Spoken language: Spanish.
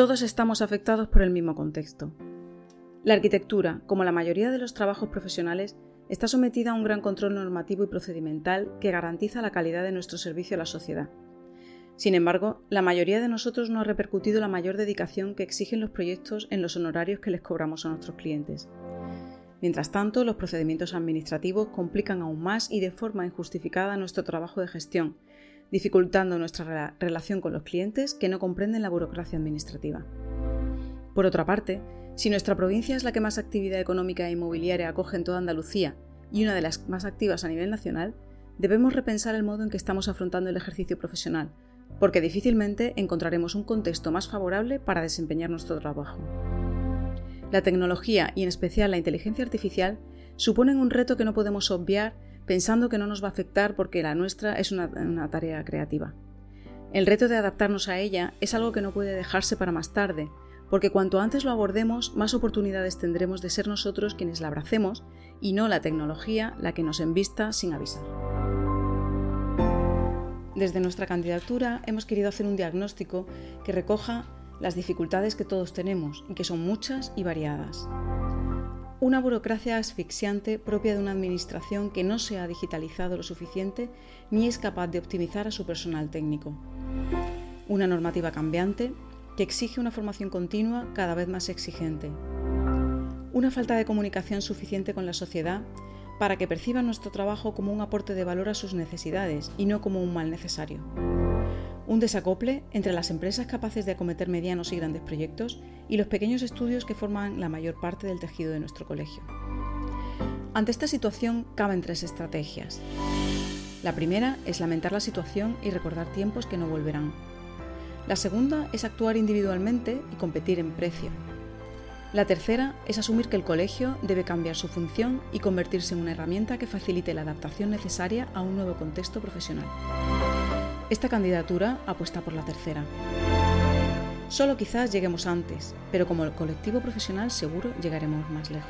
todos estamos afectados por el mismo contexto. La arquitectura, como la mayoría de los trabajos profesionales, está sometida a un gran control normativo y procedimental que garantiza la calidad de nuestro servicio a la sociedad. Sin embargo, la mayoría de nosotros no ha repercutido la mayor dedicación que exigen los proyectos en los honorarios que les cobramos a nuestros clientes. Mientras tanto, los procedimientos administrativos complican aún más y de forma injustificada nuestro trabajo de gestión, dificultando nuestra relación con los clientes que no comprenden la burocracia administrativa. Por otra parte, si nuestra provincia es la que más actividad económica e inmobiliaria acoge en toda Andalucía y una de las más activas a nivel nacional, debemos repensar el modo en que estamos afrontando el ejercicio profesional, porque difícilmente encontraremos un contexto más favorable para desempeñar nuestro trabajo. La tecnología y en especial la inteligencia artificial suponen un reto que no podemos obviar pensando que no nos va a afectar porque la nuestra es una, tarea creativa. El reto de adaptarnos a ella es algo que no puede dejarse para más tarde, porque cuanto antes lo abordemos, más oportunidades tendremos de ser nosotros quienes la abracemos y no la tecnología la que nos envista sin avisar. Desde nuestra candidatura hemos querido hacer un diagnóstico que recoja las dificultades que todos tenemos y que son muchas y variadas. Una burocracia asfixiante propia de una administración que no se ha digitalizado lo suficiente ni es capaz de optimizar a su personal técnico. Una normativa cambiante que exige una formación continua cada vez más exigente. Una falta de comunicación suficiente con la sociedad para que perciba nuestro trabajo como un aporte de valor a sus necesidades y no como un mal necesario. Un desacople entre las empresas capaces de acometer medianos y grandes proyectos y los pequeños estudios que forman la mayor parte del tejido de nuestro colegio. Ante esta situación caben tres estrategias. La primera es lamentar la situación y recordar tiempos que no volverán. La segunda es actuar individualmente y competir en precio. La tercera es asumir que el colegio debe cambiar su función y convertirse en una herramienta que facilite la adaptación necesaria a un nuevo contexto profesional. Esta candidatura apuesta por la tercera. Solo quizás lleguemos antes, pero como el colectivo profesional seguro llegaremos más lejos.